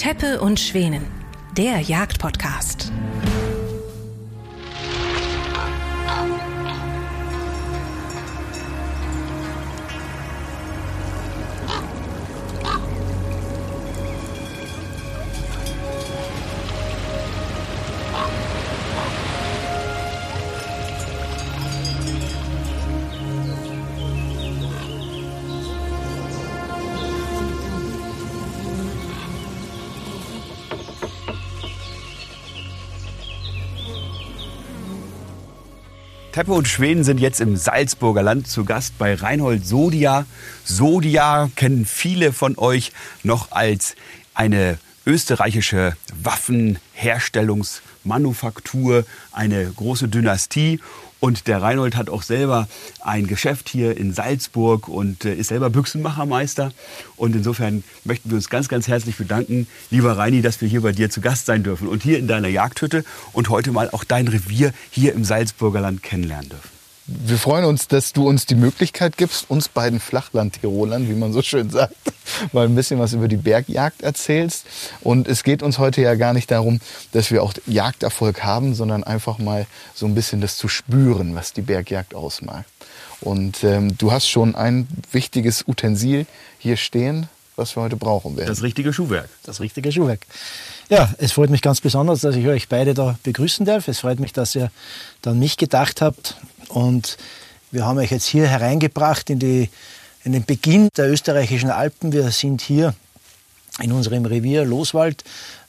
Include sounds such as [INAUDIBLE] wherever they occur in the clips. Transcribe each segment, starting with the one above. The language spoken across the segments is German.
Teppe und Schwänen, der Jagdpodcast. Teppe und Schweden sind jetzt im Salzburger Land zu Gast bei Reinhold Sodia. Sodia kennen viele von euch noch als eine österreichische Waffenherstellungsmanufaktur, eine große Dynastie. Und der Reinhold hat auch selber ein Geschäft hier in Salzburg und äh, ist selber Büchsenmachermeister. Und insofern möchten wir uns ganz, ganz herzlich bedanken, lieber Reini, dass wir hier bei dir zu Gast sein dürfen und hier in deiner Jagdhütte und heute mal auch dein Revier hier im Salzburger Land kennenlernen dürfen. Wir freuen uns, dass du uns die Möglichkeit gibst, uns beiden Flachland-Tirolern, wie man so schön sagt, [LAUGHS] mal ein bisschen was über die Bergjagd erzählst. Und es geht uns heute ja gar nicht darum, dass wir auch Jagderfolg haben, sondern einfach mal so ein bisschen das zu spüren, was die Bergjagd ausmacht. Und ähm, du hast schon ein wichtiges Utensil hier stehen, was wir heute brauchen werden. Das richtige Schuhwerk. Das richtige Schuhwerk. Ja, es freut mich ganz besonders, dass ich euch beide da begrüßen darf. Es freut mich, dass ihr dann mich gedacht habt und wir haben euch jetzt hier hereingebracht in, die, in den Beginn der österreichischen Alpen. Wir sind hier in unserem Revier Loswald,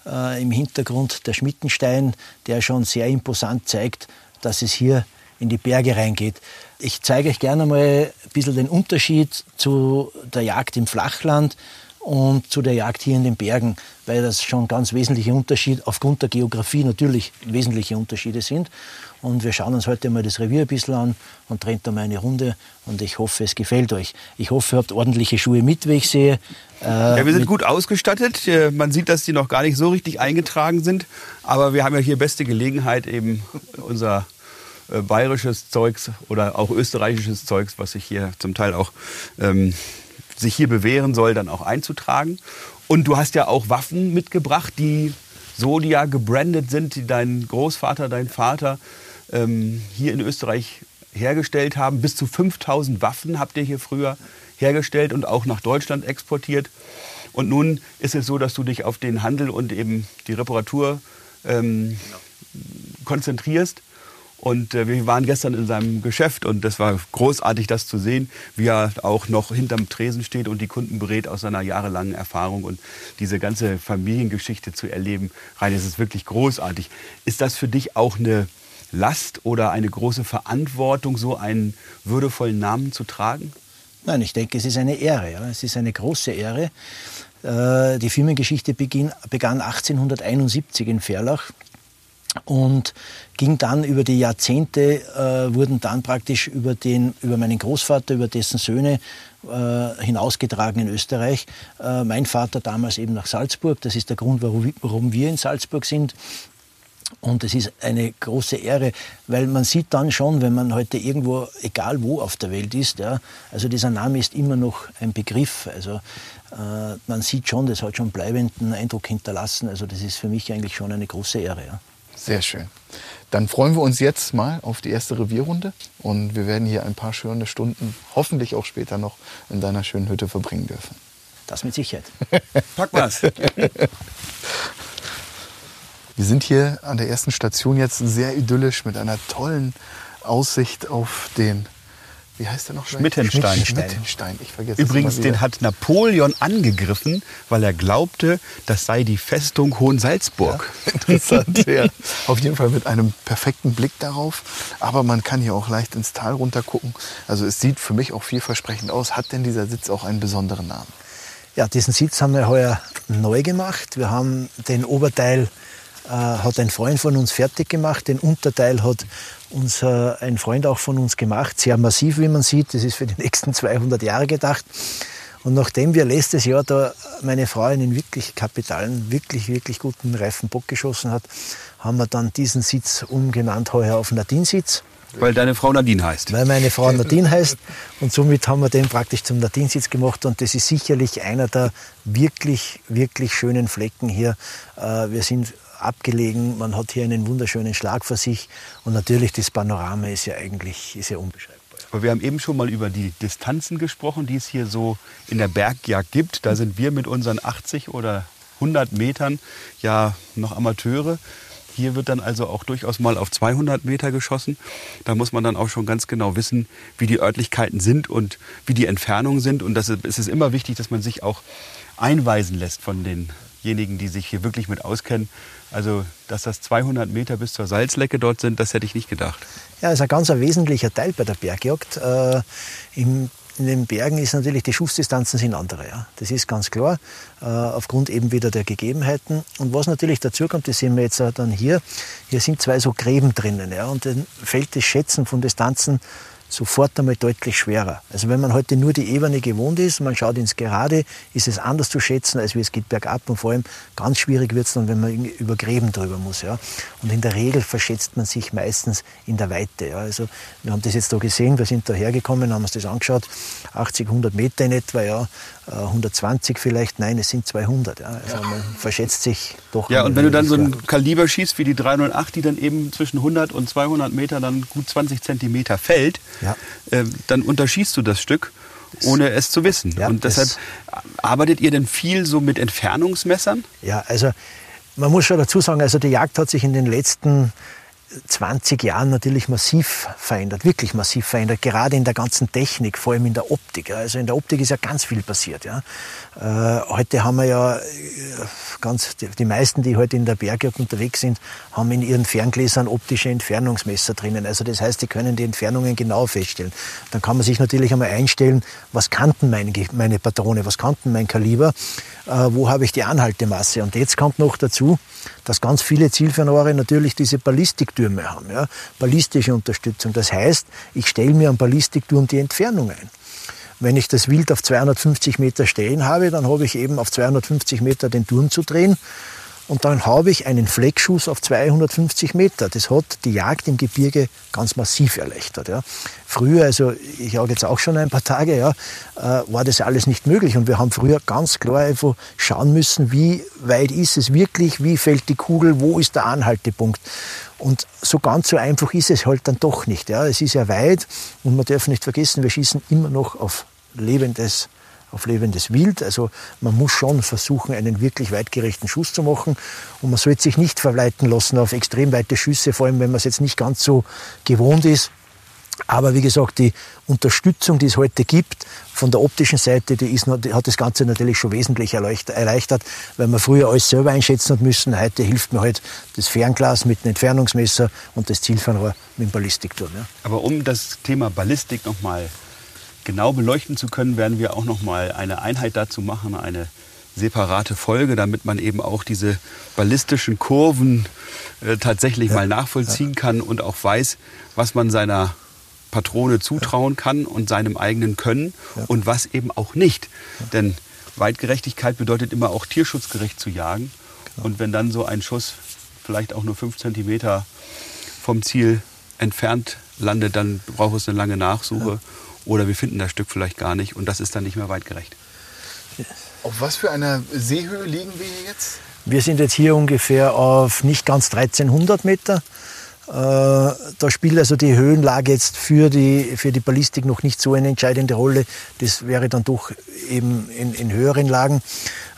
äh, im Hintergrund der Schmittenstein, der schon sehr imposant zeigt, dass es hier in die Berge reingeht. Ich zeige euch gerne mal ein bisschen den Unterschied zu der Jagd im Flachland und zu der Jagd hier in den Bergen, weil das schon ganz wesentliche Unterschiede, aufgrund der Geografie natürlich wesentliche Unterschiede sind. Und wir schauen uns heute mal das Revier ein bisschen an und drehen da mal eine Runde. Und ich hoffe, es gefällt euch. Ich hoffe, ihr habt ordentliche Schuhe mit, wie ich sehe. Äh, ja, wir sind gut ausgestattet. Man sieht, dass die noch gar nicht so richtig eingetragen sind. Aber wir haben ja hier beste Gelegenheit, eben unser äh, bayerisches Zeugs oder auch österreichisches Zeugs, was sich hier zum Teil auch ähm, sich hier bewähren soll, dann auch einzutragen. Und du hast ja auch Waffen mitgebracht, die Sodia gebrandet sind, die dein Großvater, dein Vater ähm, hier in Österreich hergestellt haben. Bis zu 5000 Waffen habt ihr hier früher hergestellt und auch nach Deutschland exportiert. Und nun ist es so, dass du dich auf den Handel und eben die Reparatur ähm, konzentrierst. Und äh, wir waren gestern in seinem Geschäft und das war großartig, das zu sehen, wie er auch noch hinterm Tresen steht und die Kunden berät aus seiner jahrelangen Erfahrung und diese ganze Familiengeschichte zu erleben. Rein, es ist wirklich großartig. Ist das für dich auch eine Last oder eine große Verantwortung, so einen würdevollen Namen zu tragen? Nein, ich denke, es ist eine Ehre. Ja. Es ist eine große Ehre. Äh, die Firmengeschichte begann 1871 in Ferlach und ging dann über die Jahrzehnte, äh, wurden dann praktisch über, den, über meinen Großvater, über dessen Söhne äh, hinausgetragen in Österreich. Äh, mein Vater damals eben nach Salzburg, das ist der Grund, warum, warum wir in Salzburg sind. Und es ist eine große Ehre, weil man sieht dann schon, wenn man heute irgendwo, egal wo auf der Welt ist, ja, also dieser Name ist immer noch ein Begriff. Also äh, man sieht schon, das hat schon bleibenden Eindruck hinterlassen. Also das ist für mich eigentlich schon eine große Ehre. Ja. Sehr schön. Dann freuen wir uns jetzt mal auf die erste Revierrunde und wir werden hier ein paar schöne Stunden, hoffentlich auch später noch, in deiner schönen Hütte verbringen dürfen. Das mit Sicherheit. [LAUGHS] Pack was. [LAUGHS] Wir sind hier an der ersten Station jetzt sehr idyllisch mit einer tollen Aussicht auf den wie heißt der noch? Schmittenstein. Schmittenstein. Ich vergesse Übrigens, den hat Napoleon angegriffen, weil er glaubte, das sei die Festung Hohensalzburg. Ja, [LAUGHS] interessant, ja. Auf jeden Fall mit einem perfekten Blick darauf. Aber man kann hier auch leicht ins Tal runter gucken. Also es sieht für mich auch vielversprechend aus. Hat denn dieser Sitz auch einen besonderen Namen? Ja, diesen Sitz haben wir heuer neu gemacht. Wir haben den Oberteil äh, hat ein Freund von uns fertig gemacht. Den Unterteil hat uns äh, ein Freund auch von uns gemacht. Sehr massiv, wie man sieht. Das ist für die nächsten 200 Jahre gedacht. Und nachdem wir letztes Jahr da meine Frau einen wirklich kapitalen, wirklich, wirklich guten reifen Bock geschossen hat, haben wir dann diesen Sitz umgenannt heuer auf Nadinsitz. Weil deine Frau Nadine heißt. Weil meine Frau Nadine heißt. Und somit haben wir den praktisch zum Nadinsitz gemacht. Und das ist sicherlich einer der wirklich, wirklich schönen Flecken hier. Äh, wir sind abgelegen, man hat hier einen wunderschönen Schlag vor sich. Und natürlich das Panorama ist ja eigentlich ist ja unbeschreibbar. Aber wir haben eben schon mal über die Distanzen gesprochen, die es hier so in der Bergjagd gibt. Da sind wir mit unseren 80 oder 100 Metern ja noch Amateure. Hier wird dann also auch durchaus mal auf 200 Meter geschossen. Da muss man dann auch schon ganz genau wissen, wie die Örtlichkeiten sind und wie die Entfernungen sind. Und das ist, es ist immer wichtig, dass man sich auch einweisen lässt von denjenigen, die sich hier wirklich mit auskennen. Also, dass das 200 Meter bis zur Salzlecke dort sind, das hätte ich nicht gedacht. Ja, das ist ein ganz wesentlicher Teil bei der Bergjagd. Äh, Im in den Bergen ist natürlich, die Schussdistanzen sind andere. Ja. Das ist ganz klar, äh, aufgrund eben wieder der Gegebenheiten. Und was natürlich dazu kommt, das sehen wir jetzt dann hier, hier sind zwei so Gräben drinnen. Ja, und dann fällt das Schätzen von Distanzen sofort einmal deutlich schwerer. Also wenn man heute nur die Ebene gewohnt ist, man schaut ins Gerade, ist es anders zu schätzen, als wie es geht bergab und vor allem ganz schwierig wird es dann, wenn man über Gräben drüber muss. Ja. Und in der Regel verschätzt man sich meistens in der Weite. Ja. Also wir haben das jetzt da gesehen, wir sind da hergekommen, haben uns das angeschaut, 80, 100 Meter in etwa, ja, 120 äh, vielleicht, nein, es sind 200. Ja. Also man verschätzt sich doch. Ja, und wenn du dann so ein Kaliber schießt wie die 308, die dann eben zwischen 100 und 200 Meter dann gut 20 Zentimeter fällt, ja. äh, dann unterschießt du das Stück ohne es zu wissen. Ja, und deshalb arbeitet ihr denn viel so mit Entfernungsmessern? Ja, also man muss schon dazu sagen, also die Jagd hat sich in den letzten 20 Jahren natürlich massiv verändert, wirklich massiv verändert, gerade in der ganzen Technik, vor allem in der Optik. Also in der Optik ist ja ganz viel passiert. Ja. Äh, heute haben wir ja äh, ganz, die, meisten, die heute in der Bergjagd unterwegs sind, haben in ihren Ferngläsern optische Entfernungsmesser drinnen. Also das heißt, die können die Entfernungen genau feststellen. Dann kann man sich natürlich einmal einstellen, was kannten meine, meine Patrone, was kannten mein Kaliber, wo habe ich die Anhaltemasse. Und jetzt kommt noch dazu, dass ganz viele Zielfernrohre natürlich diese Ballistiktürme haben, ja, ballistische Unterstützung. Das heißt, ich stelle mir am Ballistikturm die Entfernung ein. Wenn ich das Wild auf 250 Meter stehen habe, dann habe ich eben auf 250 Meter den Turm zu drehen und dann habe ich einen Fleckschuss auf 250 Meter. Das hat die Jagd im Gebirge ganz massiv erleichtert. Ja. Früher, also ich jage jetzt auch schon ein paar Tage, ja, äh, war das alles nicht möglich. Und wir haben früher ganz klar einfach schauen müssen, wie weit ist es wirklich, wie fällt die Kugel, wo ist der Anhaltepunkt. Und so ganz so einfach ist es halt dann doch nicht. Ja. Es ist ja weit und man darf nicht vergessen, wir schießen immer noch auf lebendes auf lebendes Wild. Also man muss schon versuchen, einen wirklich weitgerechten Schuss zu machen. Und man sollte sich nicht verleiten lassen auf extrem weite Schüsse, vor allem wenn man es jetzt nicht ganz so gewohnt ist. Aber wie gesagt, die Unterstützung, die es heute gibt, von der optischen Seite, die, ist, die hat das Ganze natürlich schon wesentlich erleichtert, weil man früher alles selber einschätzen hat müssen. Heute hilft mir halt das Fernglas mit dem Entfernungsmesser und das Zielfernrohr mit dem Ballistikturm. Ja. Aber um das Thema Ballistik nochmal genau beleuchten zu können, werden wir auch noch mal eine Einheit dazu machen, eine separate Folge, damit man eben auch diese ballistischen Kurven äh, tatsächlich ja. mal nachvollziehen kann und auch weiß, was man seiner Patrone zutrauen kann und seinem eigenen Können ja. und was eben auch nicht. Ja. Denn Weitgerechtigkeit bedeutet immer auch tierschutzgerecht zu jagen. Genau. Und wenn dann so ein Schuss vielleicht auch nur fünf Zentimeter vom Ziel entfernt landet, dann braucht es eine lange Nachsuche. Oder wir finden das Stück vielleicht gar nicht und das ist dann nicht mehr weitgerecht. Auf was für einer Seehöhe liegen wir hier jetzt? Wir sind jetzt hier ungefähr auf nicht ganz 1300 Meter. Äh, da spielt also die Höhenlage jetzt für die, für die Ballistik noch nicht so eine entscheidende Rolle. Das wäre dann doch eben in, in höheren Lagen.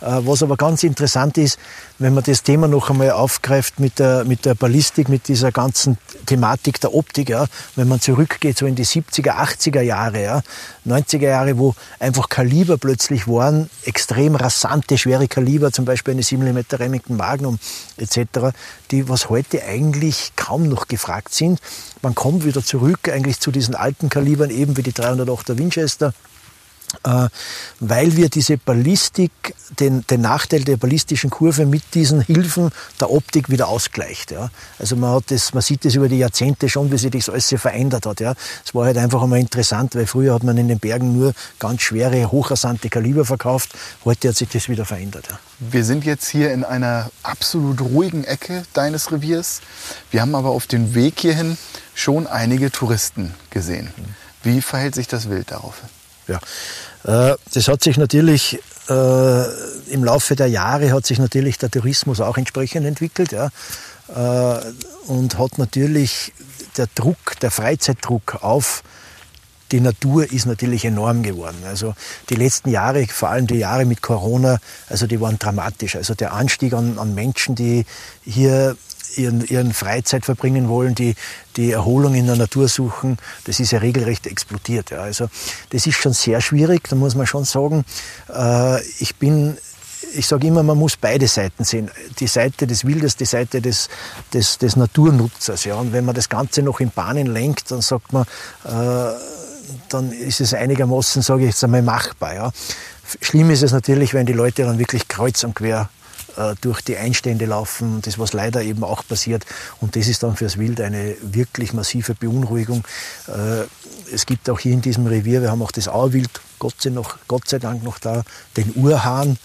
Äh, was aber ganz interessant ist, wenn man das Thema noch einmal aufgreift mit der, mit der Ballistik, mit dieser ganzen Thematik der Optik, ja, wenn man zurückgeht so in die 70er, 80er Jahre, ja, 90er Jahre, wo einfach Kaliber plötzlich waren, extrem rasante, schwere Kaliber, zum Beispiel eine 7 mm Remington Magnum etc., die was heute eigentlich kaum noch gefragt sind. Man kommt wieder zurück eigentlich zu diesen alten Kalibern, eben wie die 308er Winchester weil wir diese Ballistik, den, den Nachteil der ballistischen Kurve mit diesen Hilfen der Optik wieder ausgleicht. Ja. Also man, hat das, man sieht das über die Jahrzehnte schon, wie sich das alles verändert hat. Ja. Es war halt einfach einmal interessant, weil früher hat man in den Bergen nur ganz schwere, hochrasante Kaliber verkauft. Heute hat sich das wieder verändert. Ja. Wir sind jetzt hier in einer absolut ruhigen Ecke deines Reviers. Wir haben aber auf dem Weg hierhin schon einige Touristen gesehen. Wie verhält sich das Wild darauf? Ja, äh, das hat sich natürlich äh, im Laufe der Jahre hat sich natürlich der Tourismus auch entsprechend entwickelt, ja, äh, und hat natürlich der Druck, der Freizeitdruck auf die Natur ist natürlich enorm geworden. Also die letzten Jahre, vor allem die Jahre mit Corona, also die waren dramatisch. Also der Anstieg an, an Menschen, die hier ihren, ihren Freizeit verbringen wollen, die die Erholung in der Natur suchen, das ist ja regelrecht explodiert. Ja. Also das ist schon sehr schwierig, da muss man schon sagen. Äh, ich bin ich sage immer, man muss beide Seiten sehen. Die Seite des Wildes, die Seite des, des, des Naturnutzers. Ja. Und wenn man das Ganze noch in Bahnen lenkt, dann sagt man, äh, dann ist es einigermaßen, sage ich jetzt einmal, machbar. Ja. Schlimm ist es natürlich, wenn die Leute dann wirklich kreuz und quer äh, durch die Einstände laufen, das was leider eben auch passiert. Und das ist dann fürs Wild eine wirklich massive Beunruhigung. Äh, es gibt auch hier in diesem Revier, wir haben auch das Auerwild, Gott sei, noch, Gott sei Dank noch da, den Urhahn.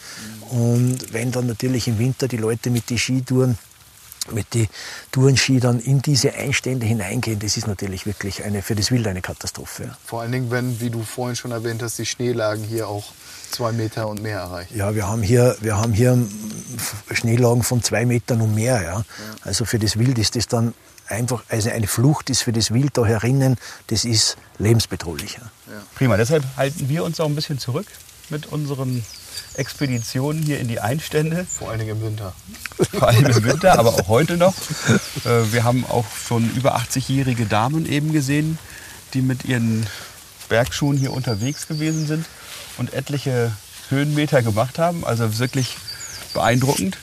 Und wenn dann natürlich im Winter die Leute mit den Skitouren mit den Tourenski dann in diese Einstände hineingehen, das ist natürlich wirklich eine, für das Wild eine Katastrophe. Vor allen Dingen, wenn, wie du vorhin schon erwähnt hast, die Schneelagen hier auch zwei Meter und mehr erreichen. Ja, wir haben hier, wir haben hier Schneelagen von zwei Metern und mehr. Ja. ja. Also für das Wild ist das dann einfach, also eine Flucht ist für das Wild da herinnen, das ist lebensbedrohlich. Ja. Prima, deshalb halten wir uns auch ein bisschen zurück mit unseren Expeditionen hier in die Einstände. Vor allen Dingen im Winter. Vor allem im Winter, aber auch heute noch. Äh, wir haben auch schon über 80-jährige Damen eben gesehen, die mit ihren Bergschuhen hier unterwegs gewesen sind und etliche Höhenmeter gemacht haben. Also wirklich beeindruckend,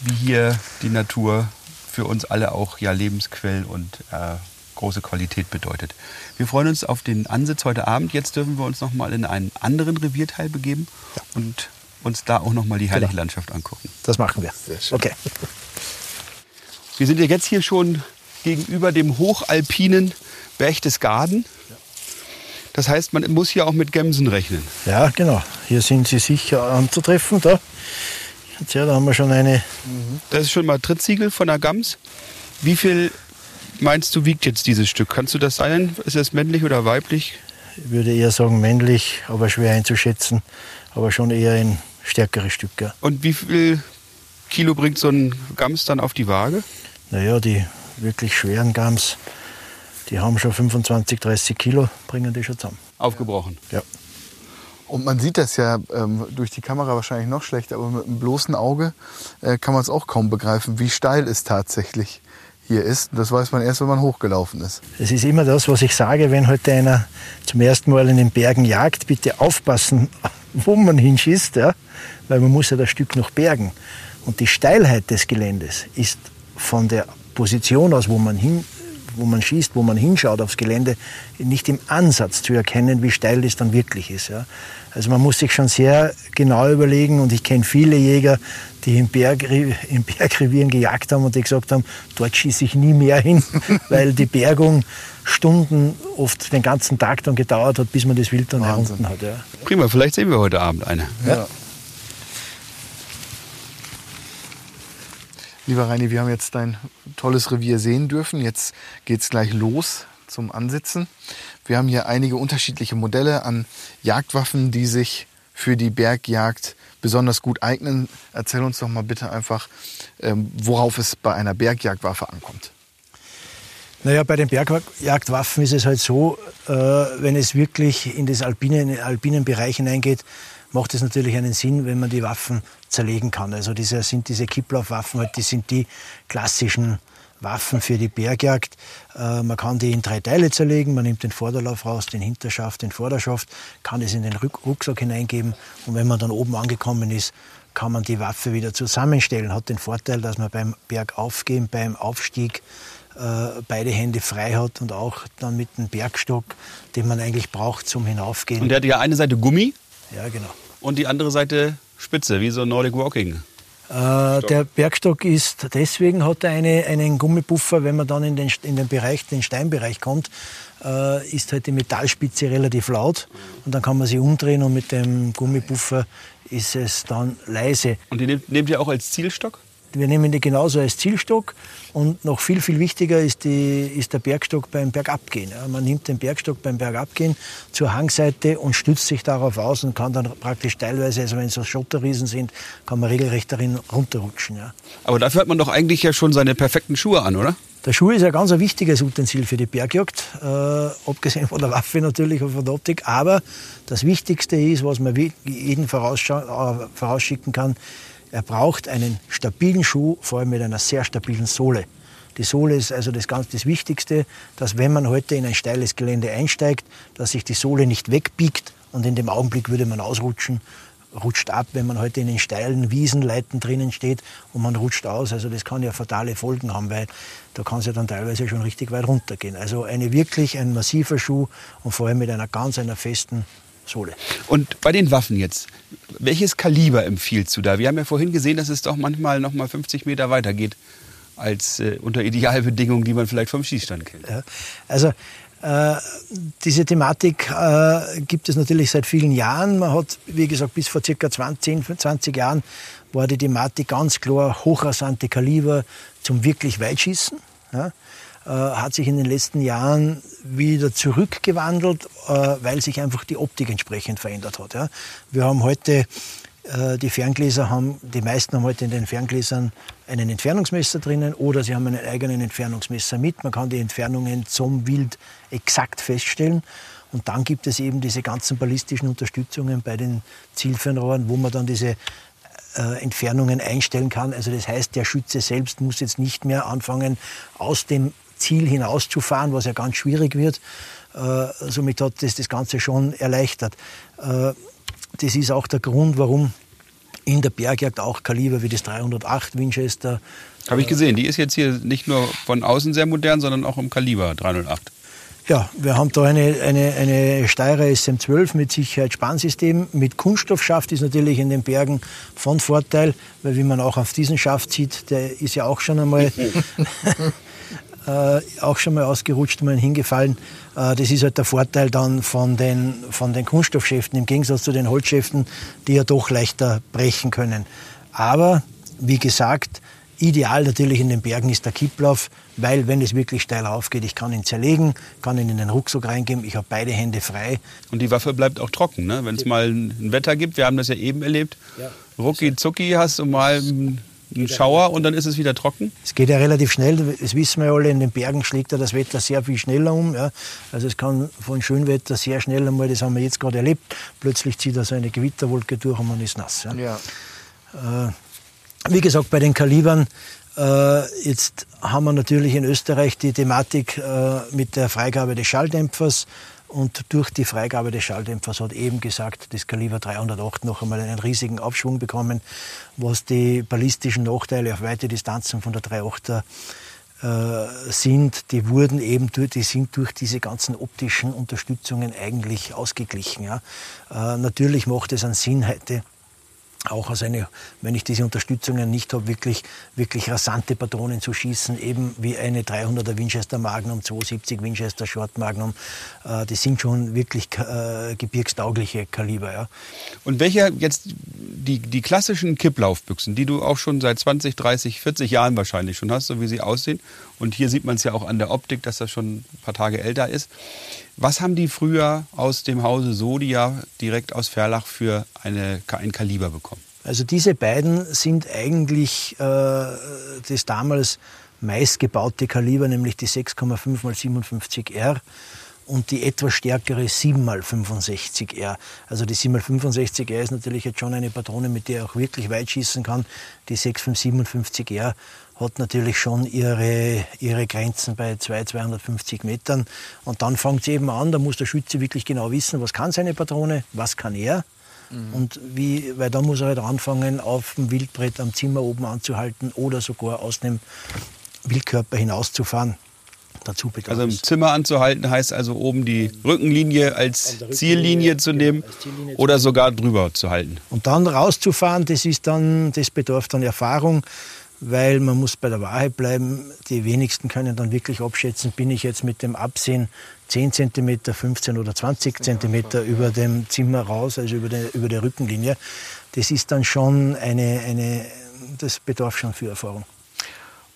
wie hier die Natur für uns alle auch ja Lebensquell und äh, große Qualität bedeutet. Wir freuen uns auf den Ansitz heute Abend. Jetzt dürfen wir uns noch mal in einen anderen Revierteil begeben ja. und uns da auch noch mal die herrliche genau. Landschaft angucken. Das machen wir. Sehr schön. Okay. Wir sind ja jetzt hier schon gegenüber dem hochalpinen Berchtesgaden. Das heißt, man muss hier auch mit Gemsen rechnen. Ja, genau. Hier sind sie sicher anzutreffen. Da, ja, da haben wir schon eine. Das ist schon mal Trittsiegel von der Gams. Wie viel meinst du wiegt jetzt dieses Stück? Kannst du das sein? Ist es männlich oder weiblich? Ich würde eher sagen männlich, aber schwer einzuschätzen. Aber schon eher ein stärkeres Stück. Ja. Und wie viel Kilo bringt so ein Gams dann auf die Waage? Naja, die wirklich schweren Gams die haben schon 25, 30 Kilo, bringen die schon zusammen. Aufgebrochen? Ja. Und man sieht das ja ähm, durch die Kamera wahrscheinlich noch schlechter, aber mit einem bloßen Auge äh, kann man es auch kaum begreifen, wie steil es tatsächlich hier ist. Das weiß man erst, wenn man hochgelaufen ist. Es ist immer das, was ich sage, wenn heute einer zum ersten Mal in den Bergen jagt, bitte aufpassen, [LAUGHS] wo man hinschießt, ja? weil man muss ja das Stück noch bergen. Und die Steilheit des Geländes ist von der Position aus, wo man hin wo man schießt, wo man hinschaut aufs Gelände, nicht im Ansatz zu erkennen, wie steil das dann wirklich ist. Ja. Also man muss sich schon sehr genau überlegen und ich kenne viele Jäger, die im, Berg, [LAUGHS] im Bergrevieren gejagt haben und die gesagt haben, dort schieße ich nie mehr hin, [LAUGHS] weil die Bergung Stunden, oft den ganzen Tag dann gedauert hat, bis man das Wild dann erunten hat. Ja. Prima, vielleicht sehen wir heute Abend eine. Ja. Lieber Reini, wir haben jetzt dein tolles Revier sehen dürfen. Jetzt geht es gleich los zum Ansitzen. Wir haben hier einige unterschiedliche Modelle an Jagdwaffen, die sich für die Bergjagd besonders gut eignen. Erzähl uns doch mal bitte einfach, ähm, worauf es bei einer Bergjagdwaffe ankommt. Naja, bei den Bergjagdwaffen ist es halt so, äh, wenn es wirklich in das alpine, in den alpinen Bereich hineingeht, macht es natürlich einen Sinn, wenn man die Waffen zerlegen kann. Also diese sind diese Kipplaufwaffen, halt, die sind die klassischen Waffen für die Bergjagd. Äh, man kann die in drei Teile zerlegen. Man nimmt den Vorderlauf raus, den Hinterschaft, den Vorderschaft, kann es in den Rucksack hineingeben und wenn man dann oben angekommen ist, kann man die Waffe wieder zusammenstellen. Hat den Vorteil, dass man beim Bergaufgehen, beim Aufstieg äh, beide Hände frei hat und auch dann mit dem Bergstock, den man eigentlich braucht zum Hinaufgehen. Und der hat ja eine Seite Gummi ja, genau. und die andere Seite Spitze, wie so Nordic Walking. Äh, der Bergstock ist, deswegen hat er eine, einen Gummipuffer, wenn man dann in den, in den Bereich, den Steinbereich kommt, äh, ist halt die Metallspitze relativ laut und dann kann man sie umdrehen und mit dem Gummipuffer ist es dann leise. Und die nehmt, nehmt ihr auch als Zielstock? Wir nehmen die genauso als Zielstock und noch viel, viel wichtiger ist, die, ist der Bergstock beim Bergabgehen. Man nimmt den Bergstock beim Bergabgehen zur Hangseite und stützt sich darauf aus und kann dann praktisch teilweise, also wenn es so Schotterriesen sind, kann man regelrecht darin runterrutschen. Aber dafür hat man doch eigentlich ja schon seine perfekten Schuhe an, oder? Der Schuh ist ein ganz wichtiges Utensil für die Bergjagd, äh, abgesehen von der Waffe natürlich und von der Optik. Aber das Wichtigste ist, was man jeden äh, vorausschicken kann, er braucht einen stabilen Schuh, vor allem mit einer sehr stabilen Sohle. Die Sohle ist also das ganz das Wichtigste, dass wenn man heute in ein steiles Gelände einsteigt, dass sich die Sohle nicht wegbiegt und in dem Augenblick würde man ausrutschen, rutscht ab, wenn man heute in den steilen Wiesenleiten drinnen steht und man rutscht aus. Also das kann ja fatale Folgen haben, weil da kann es ja dann teilweise schon richtig weit runtergehen. Also eine wirklich ein massiver Schuh und vor allem mit einer ganz einer festen Sohle. Und bei den Waffen jetzt, welches Kaliber empfiehlst du da? Wir haben ja vorhin gesehen, dass es doch manchmal noch mal 50 Meter weiter geht als äh, unter Idealbedingungen, die man vielleicht vom Schießstand kennt. Ja, also äh, diese Thematik äh, gibt es natürlich seit vielen Jahren. Man hat, wie gesagt, bis vor circa 20, 20 Jahren war die Thematik ganz klar hochrasante Kaliber zum wirklich Weitschießen. Ja. Äh, hat sich in den letzten Jahren wieder zurückgewandelt, äh, weil sich einfach die Optik entsprechend verändert hat. Ja. Wir haben heute äh, die Ferngläser haben, die meisten haben heute in den Ferngläsern einen Entfernungsmesser drinnen oder sie haben einen eigenen Entfernungsmesser mit. Man kann die Entfernungen zum Wild exakt feststellen. Und dann gibt es eben diese ganzen ballistischen Unterstützungen bei den Zielfernrohren, wo man dann diese äh, Entfernungen einstellen kann. Also das heißt, der Schütze selbst muss jetzt nicht mehr anfangen, aus dem Ziel hinauszufahren, was ja ganz schwierig wird. Äh, somit hat das das Ganze schon erleichtert. Äh, das ist auch der Grund, warum in der Bergjagd auch Kaliber wie das 308 Winchester. Habe ich gesehen. Die ist jetzt hier nicht nur von außen sehr modern, sondern auch im Kaliber 308. Ja, wir haben da eine, eine, eine Steyrer SM12 mit Sicherheitsspannsystem. Mit Kunststoffschaft ist natürlich in den Bergen von Vorteil, weil wie man auch auf diesen Schaft sieht, der ist ja auch schon einmal äh, [LAUGHS] auch schon mal ausgerutscht, mal hingefallen. Äh, das ist halt der Vorteil dann von den, von den Kunststoffschäften im Gegensatz zu den Holzschäften, die ja doch leichter brechen können. Aber wie gesagt, Ideal natürlich in den Bergen ist der Kipplauf, weil wenn es wirklich steil aufgeht, ich kann ihn zerlegen, kann ihn in den Rucksack reingeben, ich habe beide Hände frei. Und die Waffe bleibt auch trocken, ne? wenn es mal ein Wetter gibt, wir haben das ja eben erlebt, ja. rucki zucki hast du mal ein Schauer und dann ist es wieder trocken? Es geht ja relativ schnell, das wissen wir alle, in den Bergen schlägt ja das Wetter sehr viel schneller um. Ja. Also es kann von Schönwetter sehr schnell einmal, das haben wir jetzt gerade erlebt, plötzlich zieht da so eine Gewitterwolke durch und man ist nass. Ja. ja. Äh, wie gesagt, bei den Kalibern, äh, jetzt haben wir natürlich in Österreich die Thematik äh, mit der Freigabe des Schalldämpfers. Und durch die Freigabe des Schalldämpfers hat eben gesagt, das Kaliber 308 noch einmal einen riesigen Abschwung bekommen, was die ballistischen Nachteile auf weite Distanzen von der 308er äh, sind, die wurden eben durch, die sind durch diese ganzen optischen Unterstützungen eigentlich ausgeglichen. Ja. Äh, natürlich macht es einen Sinn heute, auch als eine, wenn ich diese Unterstützungen nicht habe, wirklich, wirklich rasante Patronen zu schießen, eben wie eine 300er Winchester Magnum, 270 Winchester Short Magnum. Äh, die sind schon wirklich äh, gebirgstaugliche Kaliber. Ja. Und welcher jetzt die, die klassischen Kipplaufbüchsen, die du auch schon seit 20, 30, 40 Jahren wahrscheinlich schon hast, so wie sie aussehen, und hier sieht man es ja auch an der Optik, dass das schon ein paar Tage älter ist. Was haben die früher aus dem Hause Sodia direkt aus Verlach für eine, ein Kaliber bekommen? Also diese beiden sind eigentlich äh, das damals meistgebaute Kaliber, nämlich die 6,5 x 57R und die etwas stärkere 7x65R. Also die 7x65R ist natürlich jetzt schon eine Patrone, mit der er auch wirklich weit schießen kann. Die 6,57R hat natürlich schon ihre, ihre Grenzen bei 200, 250 Metern. Und dann fängt es eben an, da muss der Schütze wirklich genau wissen, was kann seine Patrone, was kann er. Mhm. Und wie, weil dann muss er halt anfangen, auf dem Wildbrett am Zimmer oben anzuhalten oder sogar aus dem Wildkörper hinauszufahren. dazu. Also im. Zimmer anzuhalten heißt also oben die Rückenlinie als Rückenlinie, Ziellinie zu genau, nehmen Ziellinie oder sogar drüber zu halten. Und dann rauszufahren, das ist dann, das bedarf dann Erfahrung, weil man muss bei der Wahrheit bleiben. Die wenigsten können dann wirklich abschätzen, bin ich jetzt mit dem Absehen 10 cm, 15 oder 20 cm über dem Zimmer raus, also über der, über der Rückenlinie. Das ist dann schon eine, eine, das bedarf schon für Erfahrung.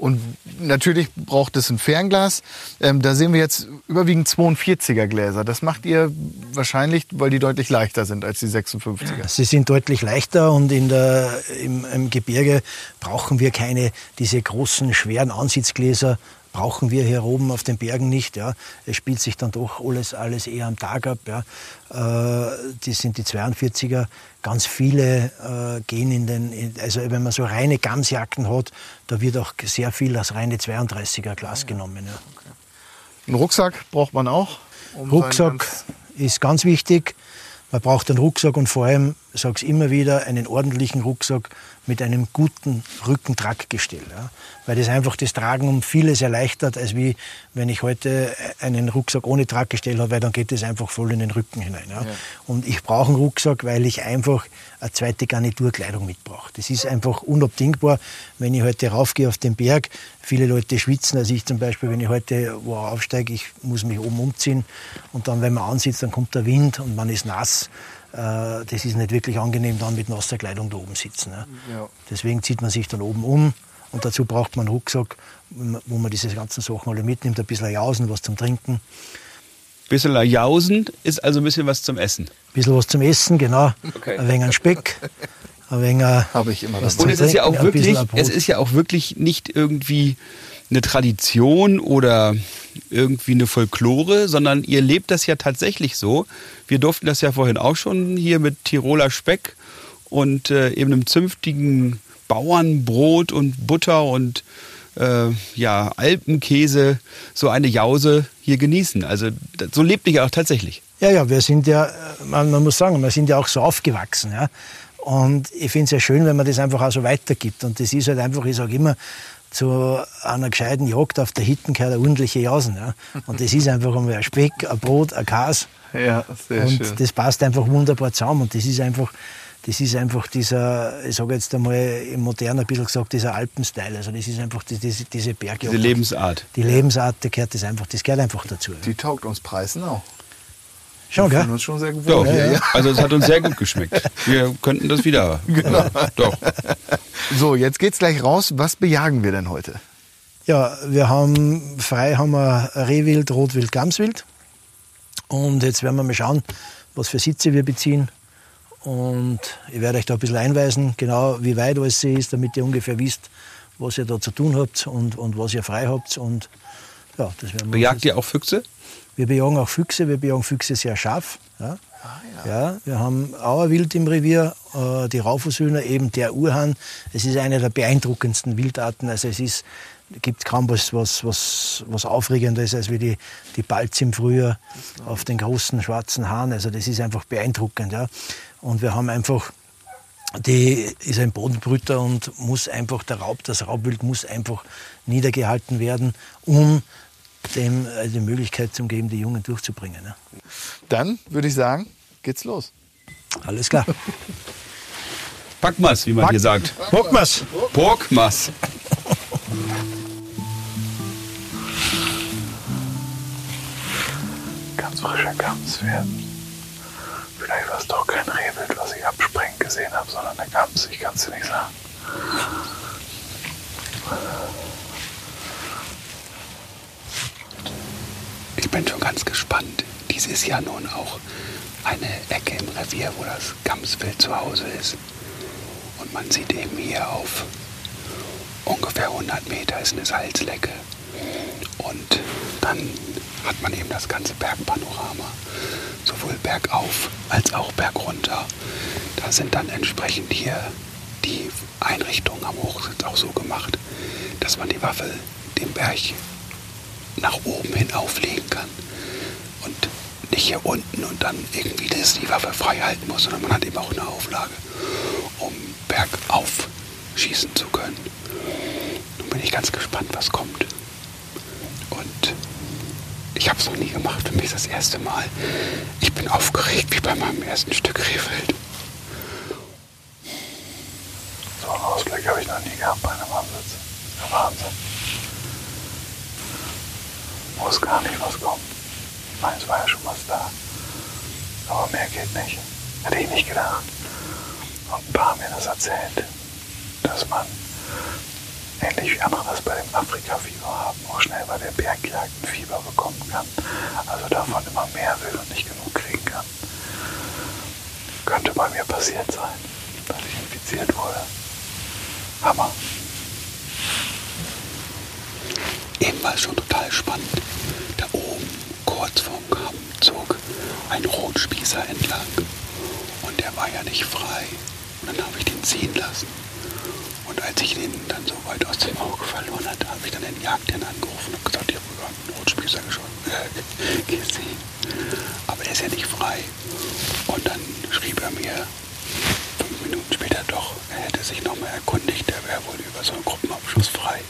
Und natürlich braucht es ein Fernglas. Ähm, da sehen wir jetzt überwiegend 42er Gläser. Das macht ihr wahrscheinlich, weil die deutlich leichter sind als die 56er. Sie sind deutlich leichter und in der, im, im Gebirge brauchen wir keine, diese großen, schweren Ansitzgläser brauchen wir hier oben auf den Bergen nicht. Ja. Es spielt sich dann doch alles, alles eher am Tag ab. Ja. Äh, die sind die 42er. Ganz viele äh, gehen in den, in, also wenn man so reine Gamsjacken hat, da wird auch sehr viel das reine 32er Glas genommen. Ja. Einen Rucksack braucht man auch. um Rucksack sein ist ganz wichtig. Man braucht einen Rucksack und vor allem, ich sage es immer wieder, einen ordentlichen Rucksack mit einem guten Rückentraggestell. Ja. Weil das einfach das Tragen um vieles erleichtert, als wie wenn ich heute einen Rucksack ohne Traggestell habe, weil dann geht es einfach voll in den Rücken hinein. Ja. Und ich brauche einen Rucksack, weil ich einfach eine zweite Garniturkleidung mitbrauche. Das ist einfach unabdingbar, wenn ich heute raufgehe auf den Berg. Viele Leute schwitzen, also ich zum Beispiel, wenn ich heute wo aufsteige, ich muss mich oben umziehen und dann, wenn man ansitzt, dann kommt der Wind und man ist nass. Äh, Das ist nicht wirklich angenehm, dann mit nasser Kleidung da oben sitzen. Ja. Deswegen zieht man sich dann oben um und dazu braucht man einen Rucksack, wo man diese ganzen Sachen alle mitnimmt, ein bisschen Jausen, was zum Trinken, Bisschen Jausen ist also ein bisschen was zum Essen. ein bisschen was zum Essen, genau, Okay. ein wenig ein Speck, ein wenig äh, Habe ich immer was. Und es ist ja auch ein wirklich, ein es ist ja auch wirklich nicht irgendwie eine Tradition oder irgendwie eine Folklore, sondern ihr lebt das ja tatsächlich so. Wir durften das ja vorhin auch schon hier mit Tiroler Speck und äh, eben einem zünftigen Bauernbrot und Butter und äh, ja, Alpenkäse so eine Jause hier genießen. Also so lebt ja auch tatsächlich. Ja, ja, wir sind ja, äh, man, man muss sagen, wir sind ja auch so aufgewachsen. Ja? Und ich finde es ja schön, wenn man das einfach auch so weitergibt. Und das ist halt einfach, ich sage immer, zu einer gescheiten Jagd auf der Hitten gehört eine ordentliche Jausen. Ja? Und das ist einfach einmal ein Speck, ein Brot, ein Kas. Ja, sehr und schön. das passt einfach wunderbar zusammen. Und das ist einfach, das ist einfach dieser, ich sage jetzt einmal im Modernen ein bisschen gesagt, dieser Alpenstyle. Also das ist einfach die, diese, diese Bergjagd. Diese Lebensart. Die Lebensart, die gehört das einfach, das gehört einfach dazu. Ja. Die taugt uns Preisen auch. Schon, Wir gell? uns schon sehr Doch, gewohnt. hier, ja. also es hat uns sehr gut geschmeckt. Wir könnten das wieder. [LAUGHS] Genau. Doch. So, jetzt geht's gleich raus. Was bejagen wir denn heute? Ja, wir haben frei haben wir Rehwild, Rotwild, Gamswild. Und jetzt werden wir mal schauen, was für Sitze wir beziehen. Und ich werde euch da ein bisschen einweisen, genau wie weit alles See ist, damit ihr ungefähr wisst, was ihr da zu tun habt und, und was ihr frei habt. Und ja, das werden wir Bejagt ihr auch Füchse? wir bejagen auch Füchse, wir bejagen Füchse sehr scharf. Ja. ja. wir haben Auerwild im Revier, äh, die Raufußhühner, eben der Urhahn. Es ist eine der beeindruckendsten Wildarten. Also es ist, gibt kaum was, was, was, was Aufregendes als wie die, die Balz im Frühjahr auf den großen schwarzen Hahn. Also das ist einfach beeindruckend. Ja. Und wir haben einfach die ist ein Bodenbrüter und muss einfach, der Raub, das Raubwild muss einfach niedergehalten werden, um dem äh, die Möglichkeit zu geben, die Jungen durchzubringen. Ne? Dann würde ich sagen, geht's los. Alles klar. Packmas, wie man hier sagt. Wir's. Porkmas. Ganz frischer Gams werden. Vielleicht war es doch kein Rehwild, was ich abspringen gesehen habe, sondern eine Gams. Ich kann es dir nicht sagen. Ich bin schon ganz gespannt. Dies ist ja nun auch eine Ecke im Revier, wo das Gamswild zu Hause ist. Und man sieht eben hier auf ungefähr 100 Meter ist eine Salzlecke. Und dann hat man eben das ganze Bergpanorama, sowohl bergauf als auch bergunter. Da sind dann entsprechend hier die Einrichtungen am Hochsitz auch so gemacht, dass man die Waffe den Berg nach oben hin auflegen kann. Und nicht hier unten und dann irgendwie das die Waffe frei halten muss, sondern man hat eben auch eine Auflage, um bergauf schießen zu können. Nun bin ich ganz gespannt, was kommt. Und Ich habe es noch nie gemacht, für mich ist das erste Mal. Ich bin aufgeregt wie bei meinem ersten Stück Rehwild. So einen Ausblick habe ich noch nie gehabt bei einem Ansitz. Der Wahnsinn. Muss gar nicht was kommen. Es war ja schon was da. Aber mehr geht nicht. Hätte ich nicht gedacht. Und ein paar haben mir das erzählt, dass man ähnlich wie andere das bei dem Afrika-Fieber haben, auch schnell bei der Bergjagd ein Fieber bekommen kann. Also davon immer mehr will und nicht genug kriegen kann. Könnte bei mir passiert sein, dass ich infiziert wurde. Hammer. Eben war es schon total spannend. Da oben, kurz vorm Kamm, zog ein Rotspießer entlang. Und der war ja nicht frei. Und dann habe ich den ziehen lassen. Und als ich den dann so weit aus dem Auge verloren hatte, habe ich dann den Jagdherrn angerufen und gesagt, ich habe einen Rotspießer geschossen, [LAUGHS] gesehen. Aber der ist ja nicht frei. Und dann schrieb er mir fünf Minuten später doch, er hätte sich nochmal erkundigt, der wäre wohl über so einen Gruppenabschluss frei.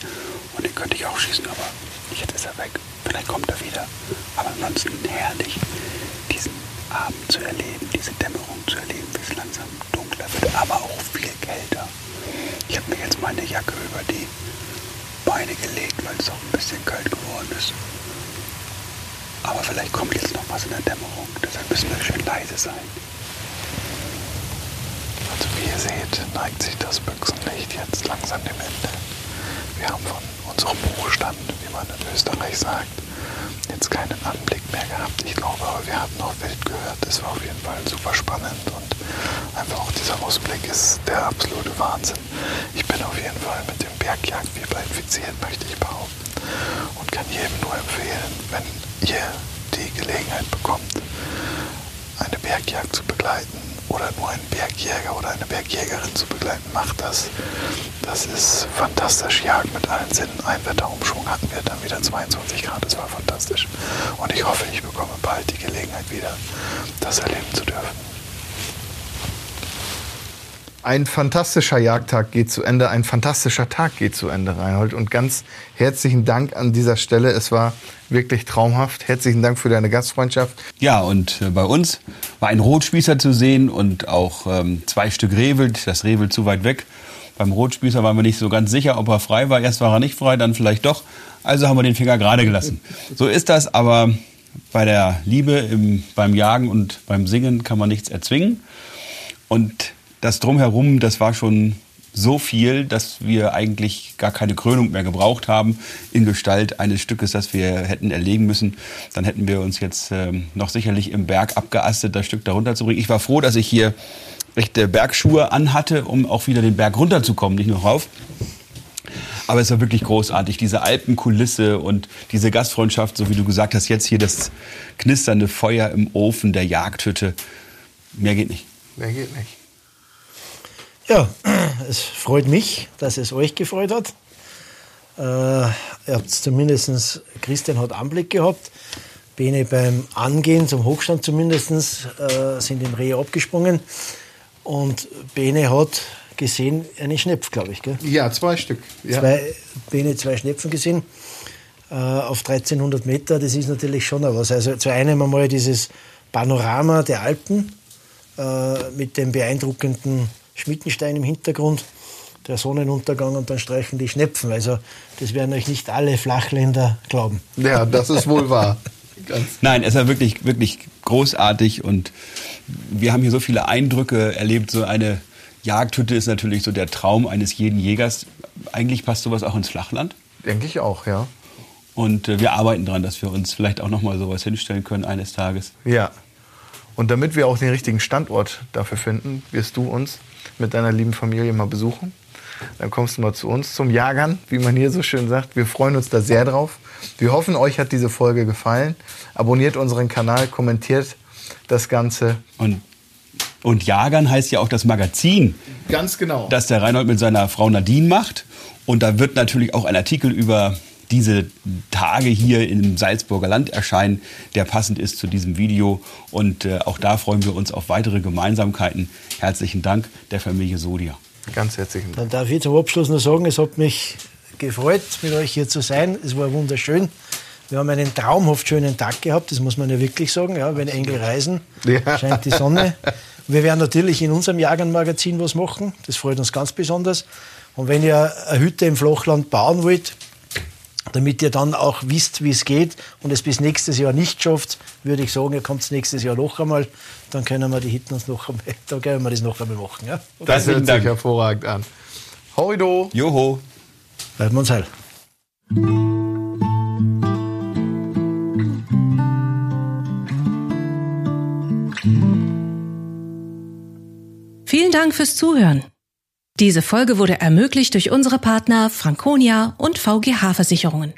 Und den könnte ich auch schießen, aber jetzt ist er weg. Vielleicht kommt er wieder. Aber ansonsten herrlich, diesen Abend zu erleben, diese Dämmerung zu erleben, bis es langsam dunkler wird, aber auch viel kälter. Ich habe mir jetzt meine Jacke über die Beine gelegt, weil es auch ein bisschen kalt geworden ist. Aber vielleicht kommt jetzt noch was in der Dämmerung, deshalb müssen wir schön leise sein. Also wie ihr seht, neigt sich das Büchsenlicht jetzt langsam dem Ende. Wir haben von unserem Ruhestand, wie man in Österreich sagt, jetzt keinen Anblick mehr gehabt. Ich glaube wir hatten auch wild gehört. Es war auf jeden Fall super spannend und einfach auch dieser Ausblick ist der absolute Wahnsinn. Ich bin auf jeden Fall mit dem Bergjagdfieber infiziert, möchte ich behaupten. Und kann jedem nur empfehlen, wenn ihr die Gelegenheit bekommt, eine Bergjagd zu begleiten oder nur einen Bergjäger oder eine Bergjägerin zu begleiten, macht das. Das ist fantastisch. Jagd mit allen Sinnen. Ein Wetterumschwung hatten wir dann wieder 22 Grad. Das war fantastisch. Und ich hoffe, ich bekomme bald die Gelegenheit wieder, das erleben zu dürfen. Ein fantastischer Jagdtag geht zu Ende, ein fantastischer Tag geht zu Ende, Reinhold. Und ganz herzlichen Dank an dieser Stelle. Es war wirklich traumhaft. Herzlichen Dank für deine Gastfreundschaft. Ja, und äh, bei uns war ein Rotspießer zu sehen und auch ähm, zwei Stück Rehwild. Das Rehwild zu weit weg. Beim Rotspießer waren wir nicht so ganz sicher, ob er frei war. Erst war er nicht frei, dann vielleicht doch. Also haben wir den Finger gerade gelassen. So ist das, aber bei der Liebe im, beim Jagen und beim Singen kann man nichts erzwingen. Und das drumherum, das war schon so viel, dass wir eigentlich gar keine Krönung mehr gebraucht haben in Gestalt eines Stückes, das wir hätten erlegen müssen. Dann hätten wir uns jetzt ähm, noch sicherlich im Berg abgeastet, das Stück darunter zu bringen. Ich war froh, dass ich hier echte Bergschuhe anhatte, um auch wieder den Berg runterzukommen, nicht nur rauf. Aber es war wirklich großartig, diese Alpenkulisse und diese Gastfreundschaft, so wie du gesagt hast, jetzt hier das knisternde Feuer im Ofen der Jagdhütte. Mehr geht nicht. Mehr geht nicht. Ja, [CLEARS THROAT] es freut mich, dass es euch gefreut hat. Äh, ihr habt zumindest, Christian hat Anblick gehabt. Bene beim Angehen zum Hochstand zumindest äh, sind im Reh abgesprungen. Und Bene hat gesehen einen Schnepf, glaube ich. Gell? Ja, zwei Stück. Ja. Zwei, Bene zwei Schnepfen gesehen äh, auf 1300 Meter. Das ist natürlich schon was. Also zu einem einmal dieses Panorama der Alpen äh, mit dem beeindruckenden Schmittenstein im Hintergrund, der Sonnenuntergang und dann streichen die Schnepfen. Also das werden euch nicht alle Flachländer glauben. Ja, das ist wohl wahr. Ganz [LAUGHS] Nein, es war wirklich, wirklich großartig und wir haben hier so viele Eindrücke erlebt. So eine Jagdhütte ist natürlich so der Traum eines jeden Jägers. Eigentlich passt sowas auch ins Flachland. denke ich auch, ja. Und äh, wir arbeiten daran, dass wir uns vielleicht auch nochmal sowas hinstellen können eines Tages. Ja. Und damit wir auch den richtigen Standort dafür finden, wirst du uns mit deiner lieben Familie mal besuchen. Dann kommst du mal zu uns zum Jagern, wie man hier so schön sagt. Wir freuen uns da sehr drauf. Wir hoffen, euch hat diese Folge gefallen. Abonniert unseren Kanal, kommentiert das Ganze. Und, und Jagern heißt ja auch das Magazin, Ganz genau. das der Reinhold mit seiner Frau Nadine macht. Und da wird natürlich auch ein Artikel über diese Tage hier im Salzburger Land erscheinen, der passend ist zu diesem Video. Und äh, auch da freuen wir uns auf weitere Gemeinsamkeiten. Herzlichen Dank der Familie Sodia. Ganz herzlichen Dank. Dann darf ich zum Abschluss nur sagen, es hat mich gefreut, mit euch hier zu sein. Es war wunderschön. Wir haben einen traumhaft schönen Tag gehabt, das muss man ja wirklich sagen. Ja, wenn Engel reisen, ja. scheint die Sonne. Wir werden natürlich in unserem Jagermagazin was machen. Das freut uns ganz besonders. Und wenn ihr eine Hütte im Flachland bauen wollt, damit ihr dann auch wisst, wie es geht und es bis nächstes Jahr nicht schafft, würde ich sagen, ihr kommt nächstes Jahr noch einmal, dann können wir die Hitten uns noch einmal, [LAUGHS] dann können wir das noch einmal machen. Ja? Das hört sich hervorragend an. Horido. Joho. Bleiben wir uns heil. Vielen Dank fürs Zuhören. Diese Folge wurde ermöglicht durch unsere Partner Franconia und VGH Versicherungen.